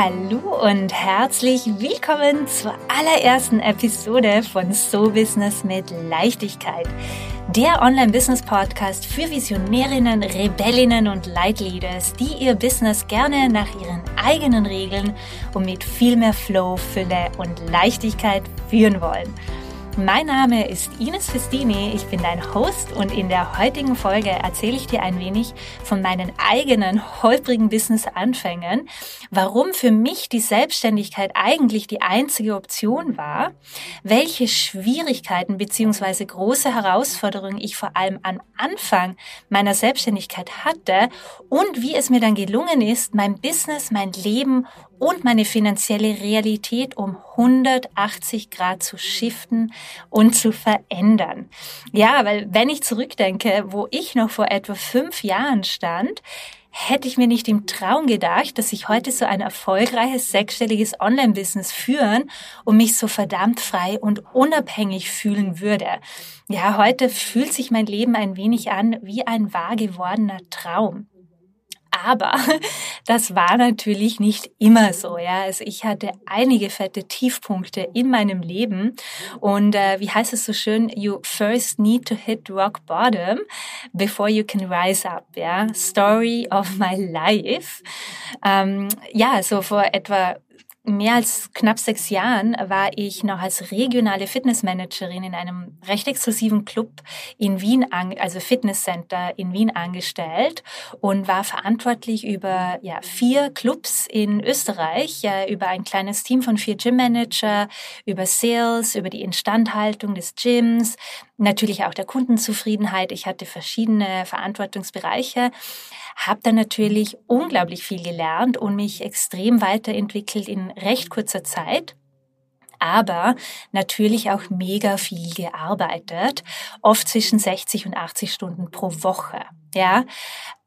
Hallo und herzlich willkommen zur allerersten Episode von So Business mit Leichtigkeit. Der Online-Business-Podcast für Visionärinnen, Rebellinnen und Leitleaders, die ihr Business gerne nach ihren eigenen Regeln und mit viel mehr Flow, Fülle und Leichtigkeit führen wollen. Mein Name ist Ines Festini, ich bin dein Host und in der heutigen Folge erzähle ich dir ein wenig von meinen eigenen holprigen Business-Anfängen, warum für mich die Selbstständigkeit eigentlich die einzige Option war, welche Schwierigkeiten bzw. große Herausforderungen ich vor allem am Anfang meiner Selbstständigkeit hatte und wie es mir dann gelungen ist, mein Business, mein Leben und meine finanzielle Realität um 180 Grad zu shiften und zu verändern. Ja, weil wenn ich zurückdenke, wo ich noch vor etwa fünf Jahren stand, hätte ich mir nicht im Traum gedacht, dass ich heute so ein erfolgreiches sechsstelliges Online-Business führen und mich so verdammt frei und unabhängig fühlen würde. Ja, heute fühlt sich mein Leben ein wenig an wie ein wahr gewordener Traum. Aber das war natürlich nicht immer so. Ja, also ich hatte einige fette Tiefpunkte in meinem Leben und äh, wie heißt es so schön? You first need to hit rock bottom before you can rise up. Ja, Story of my life. Ähm, ja, so vor etwa mehr als knapp sechs Jahren war ich noch als regionale Fitnessmanagerin in einem recht exklusiven Club in Wien, also Fitnesscenter in Wien angestellt und war verantwortlich über ja, vier Clubs in Österreich, ja, über ein kleines Team von vier Gymmanager, über Sales, über die Instandhaltung des Gyms, natürlich auch der Kundenzufriedenheit. Ich hatte verschiedene Verantwortungsbereiche, habe dann natürlich unglaublich viel gelernt und mich extrem weiterentwickelt in recht kurzer Zeit aber natürlich auch mega viel gearbeitet, oft zwischen 60 und 80 Stunden pro Woche. Ja,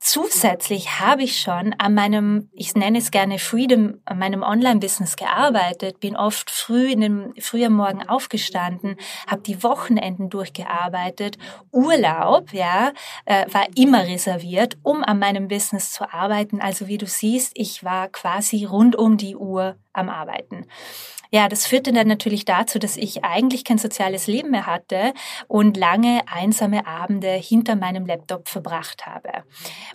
zusätzlich habe ich schon an meinem, ich nenne es gerne Freedom, an meinem Online-Business gearbeitet, bin oft früh in den frühen Morgen aufgestanden, habe die Wochenenden durchgearbeitet, Urlaub, ja, äh, war immer reserviert, um an meinem Business zu arbeiten. Also wie du siehst, ich war quasi rund um die Uhr am Arbeiten. Ja, das führte dann natürlich dazu, dass ich eigentlich kein soziales Leben mehr hatte und lange einsame Abende hinter meinem Laptop verbracht habe.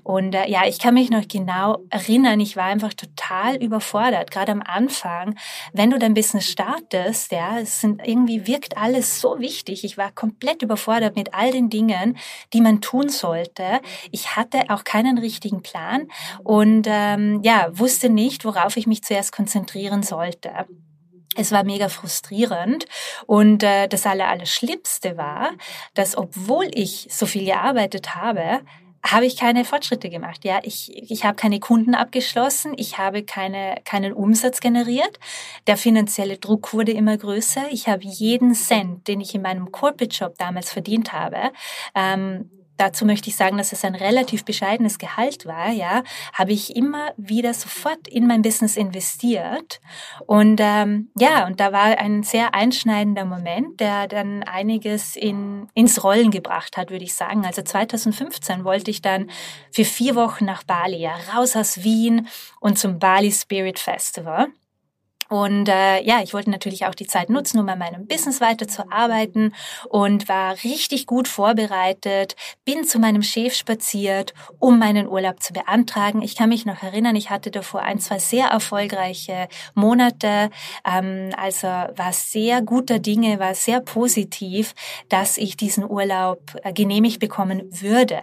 Und äh, ja, ich kann mich noch genau erinnern, ich war einfach total überfordert, gerade am Anfang, wenn du dein Business startest, ja, es sind irgendwie wirkt alles so wichtig. Ich war komplett überfordert mit all den Dingen, die man tun sollte. Ich hatte auch keinen richtigen Plan und ähm, ja, wusste nicht, worauf ich mich zuerst konzentrieren sollte. Es war mega frustrierend und äh, das aller, aller Schlimmste war, dass obwohl ich so viel gearbeitet habe, habe ich keine Fortschritte gemacht. Ja, ich, ich habe keine Kunden abgeschlossen, ich habe keine, keinen Umsatz generiert. Der finanzielle Druck wurde immer größer. Ich habe jeden Cent, den ich in meinem Corporate Job damals verdient habe, ähm, dazu möchte ich sagen, dass es ein relativ bescheidenes Gehalt war, ja, habe ich immer wieder sofort in mein Business investiert. Und ähm, ja, und da war ein sehr einschneidender Moment, der dann einiges in, ins Rollen gebracht hat, würde ich sagen. Also 2015 wollte ich dann für vier Wochen nach Bali, ja, raus aus Wien und zum Bali Spirit Festival. Und äh, ja, ich wollte natürlich auch die Zeit nutzen, um an meinem Business weiterzuarbeiten und war richtig gut vorbereitet, bin zu meinem Chef spaziert, um meinen Urlaub zu beantragen. Ich kann mich noch erinnern, ich hatte davor ein, zwei sehr erfolgreiche Monate, ähm, also war sehr guter Dinge, war sehr positiv, dass ich diesen Urlaub äh, genehmigt bekommen würde.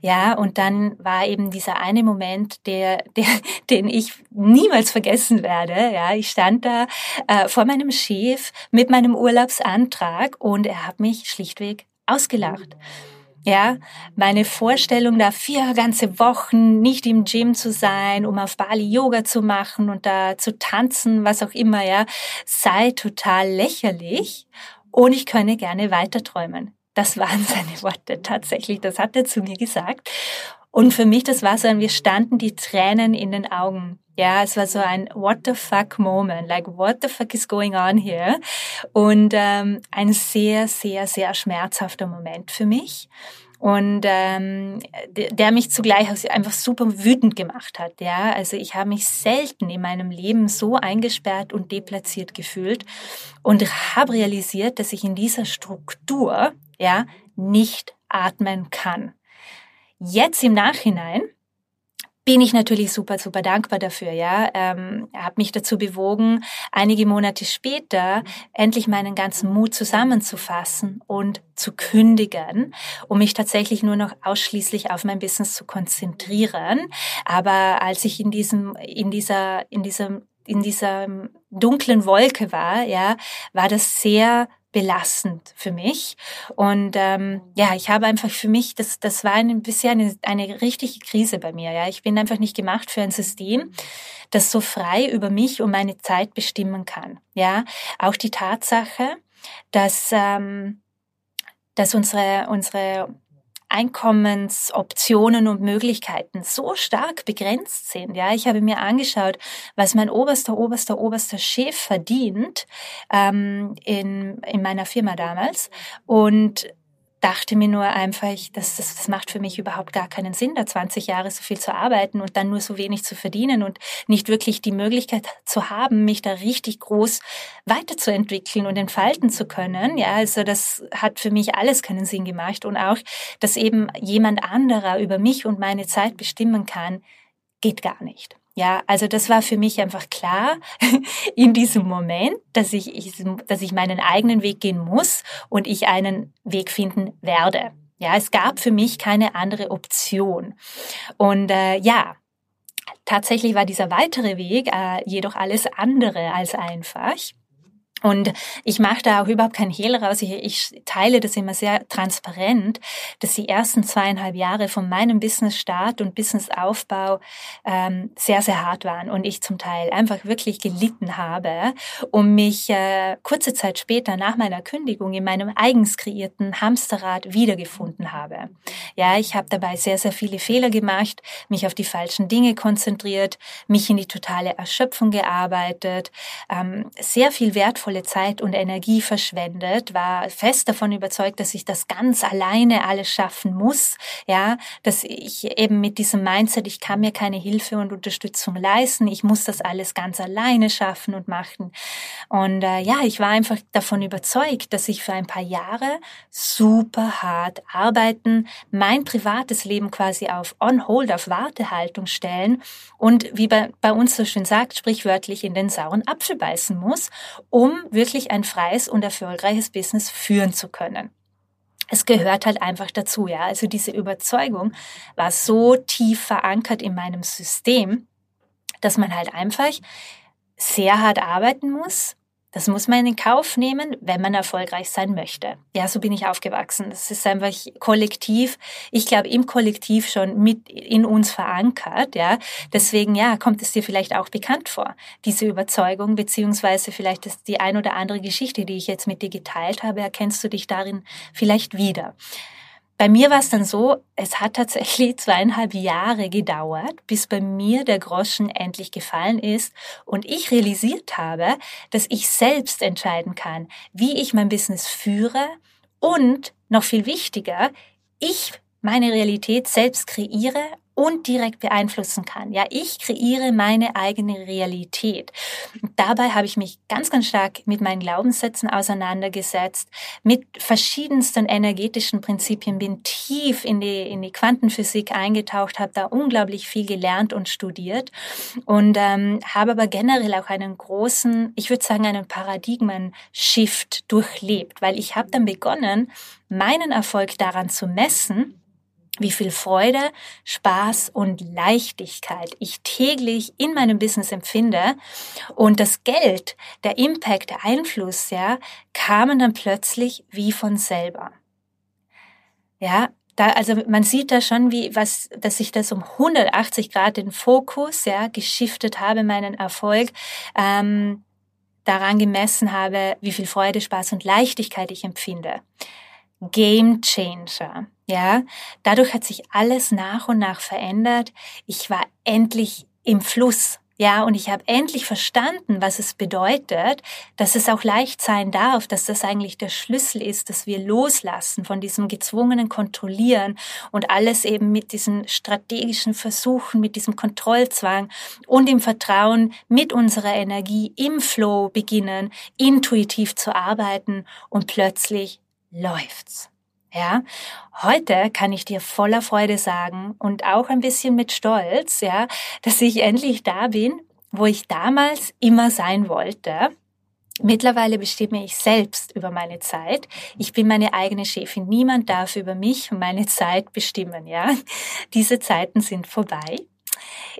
Ja, und dann war eben dieser eine Moment, der, der, den ich niemals vergessen werde. Ja, ich stand da äh, vor meinem Chef mit meinem Urlaubsantrag und er hat mich schlichtweg ausgelacht. Ja, meine Vorstellung, da vier ganze Wochen nicht im Gym zu sein, um auf Bali Yoga zu machen und da zu tanzen, was auch immer, ja, sei total lächerlich und ich könne gerne weiter träumen. Das waren seine Worte tatsächlich. Das hat er zu mir gesagt. Und für mich, das war so wir standen die Tränen in den Augen. Ja, es war so ein What the fuck Moment, like what the fuck is going on here? Und ähm, ein sehr, sehr, sehr schmerzhafter Moment für mich und ähm, der mich zugleich einfach super wütend gemacht hat. Ja, also ich habe mich selten in meinem Leben so eingesperrt und deplatziert gefühlt und habe realisiert, dass ich in dieser Struktur ja nicht atmen kann. Jetzt im Nachhinein bin ich natürlich super, super dankbar dafür. Ja, ähm, habe mich dazu bewogen, einige Monate später endlich meinen ganzen Mut zusammenzufassen und zu kündigen, um mich tatsächlich nur noch ausschließlich auf mein Business zu konzentrieren. Aber als ich in diesem, in dieser, in diesem in dieser dunklen Wolke war, ja, war das sehr belastend für mich. Und ähm, ja, ich habe einfach für mich, das, das war ein, bisher eine, eine richtige Krise bei mir. Ja, ich bin einfach nicht gemacht für ein System, das so frei über mich und meine Zeit bestimmen kann. Ja, auch die Tatsache, dass ähm, dass unsere unsere Einkommensoptionen und Möglichkeiten so stark begrenzt sind. Ja, ich habe mir angeschaut, was mein oberster, oberster, oberster Chef verdient ähm, in, in meiner Firma damals und dachte mir nur einfach, das, das, das macht für mich überhaupt gar keinen Sinn, da 20 Jahre so viel zu arbeiten und dann nur so wenig zu verdienen und nicht wirklich die Möglichkeit zu haben, mich da richtig groß weiterzuentwickeln und entfalten zu können. Ja, also das hat für mich alles keinen Sinn gemacht und auch, dass eben jemand anderer über mich und meine Zeit bestimmen kann, geht gar nicht. Ja, also das war für mich einfach klar in diesem Moment, dass ich, dass ich meinen eigenen Weg gehen muss und ich einen Weg finden werde. Ja, es gab für mich keine andere Option. Und äh, ja, tatsächlich war dieser weitere Weg äh, jedoch alles andere als einfach. Und ich mache da auch überhaupt keinen Hehl raus. Ich, ich, teile das immer sehr transparent, dass die ersten zweieinhalb Jahre von meinem Business-Start und Business-Aufbau ähm, sehr, sehr hart waren und ich zum Teil einfach wirklich gelitten habe und mich äh, kurze Zeit später nach meiner Kündigung in meinem eigens kreierten Hamsterrad wiedergefunden habe. Ja, ich habe dabei sehr, sehr viele Fehler gemacht, mich auf die falschen Dinge konzentriert, mich in die totale Erschöpfung gearbeitet, ähm, sehr viel wertvoll wertvolle Zeit und Energie verschwendet, war fest davon überzeugt, dass ich das ganz alleine alles schaffen muss, ja, dass ich eben mit diesem Mindset, ich kann mir keine Hilfe und Unterstützung leisten, ich muss das alles ganz alleine schaffen und machen. Und äh, ja, ich war einfach davon überzeugt, dass ich für ein paar Jahre super hart arbeiten, mein privates Leben quasi auf on hold, auf Wartehaltung stellen und wie bei, bei uns so schön sagt, sprichwörtlich in den sauren Apfel beißen muss, um wirklich ein freies und erfolgreiches Business führen zu können. Es gehört halt einfach dazu, ja. Also diese Überzeugung war so tief verankert in meinem System, dass man halt einfach sehr hart arbeiten muss, das muss man in Kauf nehmen, wenn man erfolgreich sein möchte. Ja, so bin ich aufgewachsen. Das ist einfach kollektiv, ich glaube, im Kollektiv schon mit in uns verankert. Ja, deswegen, ja, kommt es dir vielleicht auch bekannt vor, diese Überzeugung, beziehungsweise vielleicht ist die ein oder andere Geschichte, die ich jetzt mit dir geteilt habe, erkennst du dich darin vielleicht wieder. Bei mir war es dann so, es hat tatsächlich zweieinhalb Jahre gedauert, bis bei mir der Groschen endlich gefallen ist und ich realisiert habe, dass ich selbst entscheiden kann, wie ich mein Business führe und noch viel wichtiger, ich meine Realität selbst kreiere und direkt beeinflussen kann. Ja, ich kreiere meine eigene Realität. dabei habe ich mich ganz, ganz stark mit meinen Glaubenssätzen auseinandergesetzt, mit verschiedensten energetischen Prinzipien, bin tief in die, in die Quantenphysik eingetaucht, habe da unglaublich viel gelernt und studiert und ähm, habe aber generell auch einen großen, ich würde sagen, einen Paradigmen-Shift durchlebt, weil ich habe dann begonnen, meinen Erfolg daran zu messen, wie viel Freude, Spaß und Leichtigkeit ich täglich in meinem Business empfinde und das Geld, der Impact, der Einfluss, ja, kamen dann plötzlich wie von selber. Ja, da, also man sieht da schon, wie was, dass ich das um 180 Grad den Fokus, ja, geschiftet habe, meinen Erfolg, ähm, daran gemessen habe, wie viel Freude, Spaß und Leichtigkeit ich empfinde. Game Changer. Ja, dadurch hat sich alles nach und nach verändert. Ich war endlich im Fluss. Ja, und ich habe endlich verstanden, was es bedeutet, dass es auch leicht sein darf, dass das eigentlich der Schlüssel ist, dass wir loslassen von diesem gezwungenen Kontrollieren und alles eben mit diesen strategischen Versuchen, mit diesem Kontrollzwang und im Vertrauen mit unserer Energie im Flow beginnen, intuitiv zu arbeiten und plötzlich läuft's. Ja, heute kann ich dir voller Freude sagen und auch ein bisschen mit Stolz, ja, dass ich endlich da bin, wo ich damals immer sein wollte. Mittlerweile bestimme ich selbst über meine Zeit. Ich bin meine eigene Chefin. Niemand darf über mich und meine Zeit bestimmen, ja. Diese Zeiten sind vorbei.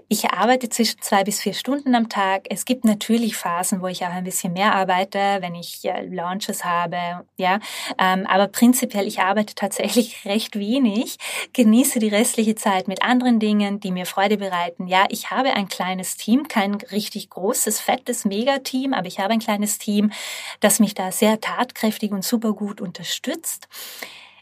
Ich arbeite zwischen zwei bis vier Stunden am Tag. Es gibt natürlich Phasen, wo ich auch ein bisschen mehr arbeite, wenn ich äh, Launches habe, ja. Ähm, aber prinzipiell, ich arbeite tatsächlich recht wenig, genieße die restliche Zeit mit anderen Dingen, die mir Freude bereiten. Ja, ich habe ein kleines Team, kein richtig großes, fettes Megateam, aber ich habe ein kleines Team, das mich da sehr tatkräftig und super gut unterstützt.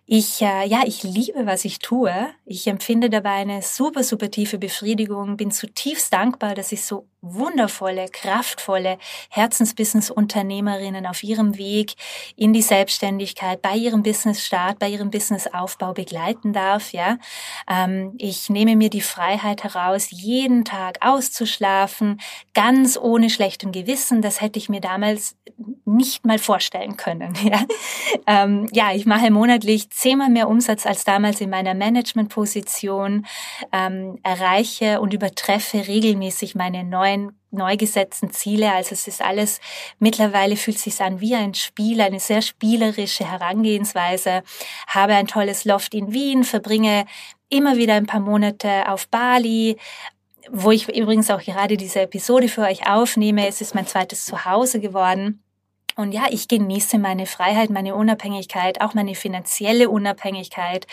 Ich, äh, ja, ich liebe, was ich tue. Ich empfinde dabei eine super, super tiefe Befriedigung, bin zutiefst dankbar, dass ich so wundervolle, kraftvolle Herzensbusiness-Unternehmerinnen auf ihrem Weg in die Selbstständigkeit, bei ihrem Business-Start, bei ihrem Business-Aufbau begleiten darf. Ja, ähm, ich nehme mir die Freiheit heraus, jeden Tag auszuschlafen, ganz ohne schlechtem Gewissen. Das hätte ich mir damals nicht mal vorstellen können. Ja, ähm, ja ich mache monatlich zehnmal mehr Umsatz als damals in meiner Management-Position, ähm, erreiche und übertreffe regelmäßig meine neuen neuen neu gesetzten Ziele. Also es ist alles, mittlerweile fühlt es sich an wie ein Spiel, eine sehr spielerische Herangehensweise. Habe ein tolles Loft in Wien, verbringe immer wieder ein paar Monate auf Bali, wo ich übrigens auch gerade diese Episode für euch aufnehme. Es ist mein zweites Zuhause geworden. Und ja, ich genieße meine Freiheit, meine Unabhängigkeit, auch meine finanzielle Unabhängigkeit.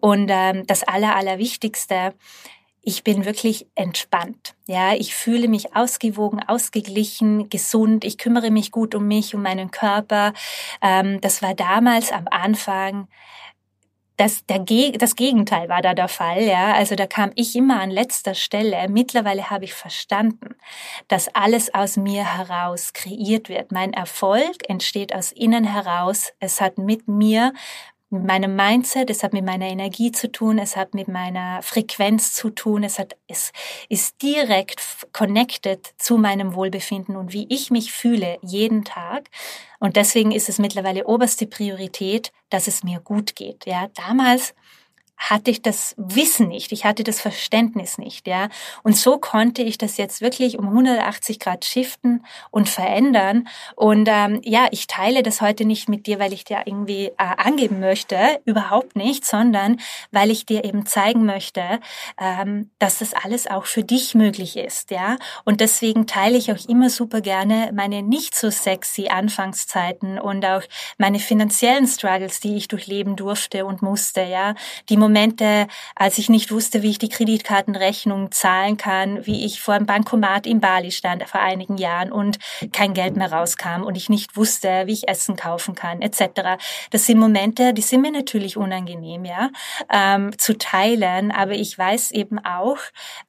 Und ähm, das Aller, Allerwichtigste, ich bin wirklich entspannt. Ja, ich fühle mich ausgewogen, ausgeglichen, gesund. Ich kümmere mich gut um mich, um meinen Körper. Ähm, das war damals am Anfang das, der, das Gegenteil war da der Fall, ja. Also da kam ich immer an letzter Stelle. Mittlerweile habe ich verstanden, dass alles aus mir heraus kreiert wird. Mein Erfolg entsteht aus innen heraus. Es hat mit mir, mit meinem Mindset, es hat mit meiner Energie zu tun, es hat mit meiner Frequenz zu tun, es hat, es ist direkt connected zu meinem Wohlbefinden und wie ich mich fühle jeden Tag. Und deswegen ist es mittlerweile oberste Priorität, dass es mir gut geht. Ja, damals hatte ich das Wissen nicht, ich hatte das Verständnis nicht, ja. Und so konnte ich das jetzt wirklich um 180 Grad shiften und verändern. Und ähm, ja, ich teile das heute nicht mit dir, weil ich dir irgendwie äh, angeben möchte, überhaupt nicht, sondern weil ich dir eben zeigen möchte, ähm, dass das alles auch für dich möglich ist, ja. Und deswegen teile ich auch immer super gerne meine nicht so sexy Anfangszeiten und auch meine finanziellen Struggles, die ich durchleben durfte und musste, ja. Die Momente, als ich nicht wusste, wie ich die Kreditkartenrechnung zahlen kann, wie ich vor einem Bankomat in Bali stand vor einigen Jahren und kein Geld mehr rauskam und ich nicht wusste, wie ich Essen kaufen kann, etc. Das sind Momente, die sind mir natürlich unangenehm, ja, ähm, zu teilen, aber ich weiß eben auch,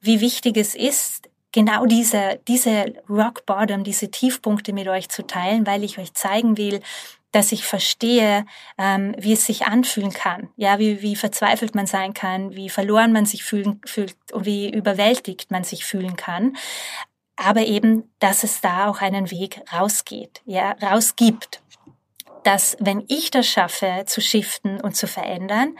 wie wichtig es ist, genau diese, diese Rock Bottom, diese Tiefpunkte mit euch zu teilen, weil ich euch zeigen will, dass ich verstehe, ähm, wie es sich anfühlen kann, ja, wie, wie verzweifelt man sein kann, wie verloren man sich fühlen, fühlt und wie überwältigt man sich fühlen kann. Aber eben, dass es da auch einen Weg rausgeht, ja, rausgibt. Dass, wenn ich das schaffe, zu shiften und zu verändern,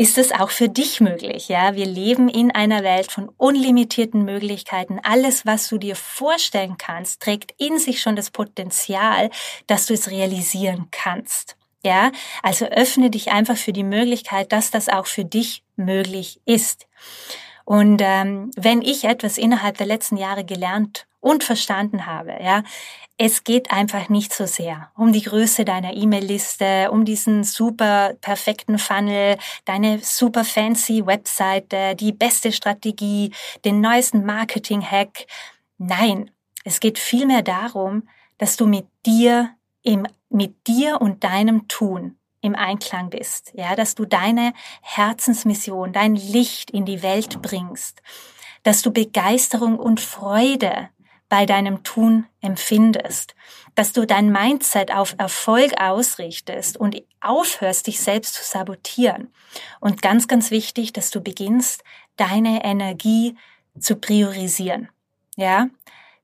ist es auch für dich möglich. Ja, wir leben in einer Welt von unlimitierten Möglichkeiten. Alles, was du dir vorstellen kannst, trägt in sich schon das Potenzial, dass du es realisieren kannst. Ja, also öffne dich einfach für die Möglichkeit, dass das auch für dich möglich ist. Und ähm, wenn ich etwas innerhalb der letzten Jahre gelernt und verstanden habe, ja, es geht einfach nicht so sehr um die Größe deiner E-Mail-Liste, um diesen super perfekten Funnel, deine super fancy Webseite, die beste Strategie, den neuesten Marketing-Hack. Nein, es geht vielmehr darum, dass du mit dir im, mit dir und deinem Tun im Einklang bist, ja, dass du deine Herzensmission, dein Licht in die Welt bringst, dass du Begeisterung und Freude bei deinem Tun empfindest, dass du dein Mindset auf Erfolg ausrichtest und aufhörst, dich selbst zu sabotieren. Und ganz, ganz wichtig, dass du beginnst, deine Energie zu priorisieren. Ja,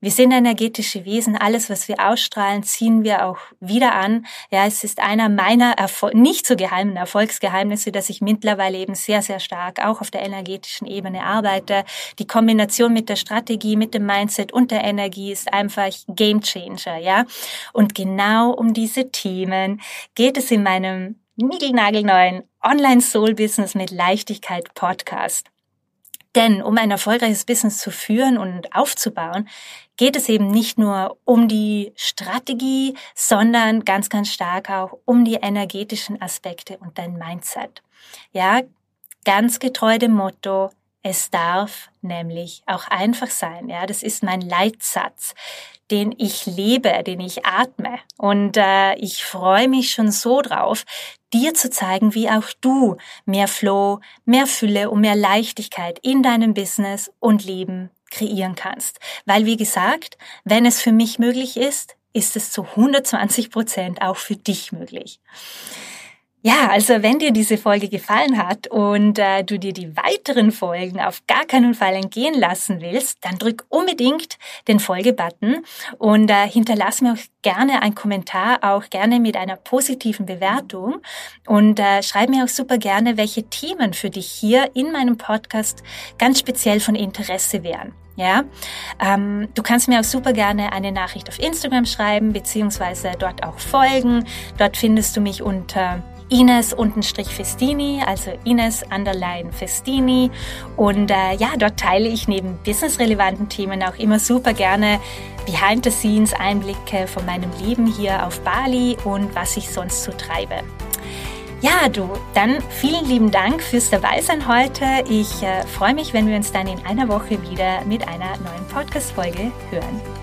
wir sind energetische Wesen. Alles, was wir ausstrahlen, ziehen wir auch wieder an. Ja, es ist einer meiner Erfol nicht so geheimen Erfolgsgeheimnisse, dass ich mittlerweile eben sehr, sehr stark auch auf der energetischen Ebene arbeite. Die Kombination mit der Strategie, mit dem Mindset und der Energie ist einfach Game Changer. Ja, und genau um diese Themen geht es in meinem niegelnagelneuen Online Soul Business mit Leichtigkeit Podcast. Denn um ein erfolgreiches Business zu führen und aufzubauen, geht es eben nicht nur um die Strategie, sondern ganz, ganz stark auch um die energetischen Aspekte und dein Mindset. Ja, ganz getreu dem Motto, es darf nämlich auch einfach sein. Ja, das ist mein Leitsatz, den ich lebe, den ich atme. Und äh, ich freue mich schon so drauf, dir zu zeigen, wie auch du mehr Flow, mehr Fülle und mehr Leichtigkeit in deinem Business und Leben kreieren kannst. Weil, wie gesagt, wenn es für mich möglich ist, ist es zu 120 Prozent auch für dich möglich. Ja, also wenn dir diese Folge gefallen hat und äh, du dir die weiteren Folgen auf gar keinen Fall entgehen lassen willst, dann drück unbedingt den Folge-Button und äh, hinterlass mir auch gerne einen Kommentar, auch gerne mit einer positiven Bewertung und äh, schreib mir auch super gerne, welche Themen für dich hier in meinem Podcast ganz speziell von Interesse wären. Ja, ähm, du kannst mir auch super gerne eine Nachricht auf Instagram schreiben beziehungsweise dort auch folgen. Dort findest du mich unter Ines untenstrich Festini, also Ines underline Festini. Und äh, ja, dort teile ich neben businessrelevanten Themen auch immer super gerne Behind the Scenes Einblicke von meinem Leben hier auf Bali und was ich sonst so treibe. Ja, du, dann vielen lieben Dank fürs Dabeisein heute. Ich äh, freue mich, wenn wir uns dann in einer Woche wieder mit einer neuen Podcast-Folge hören.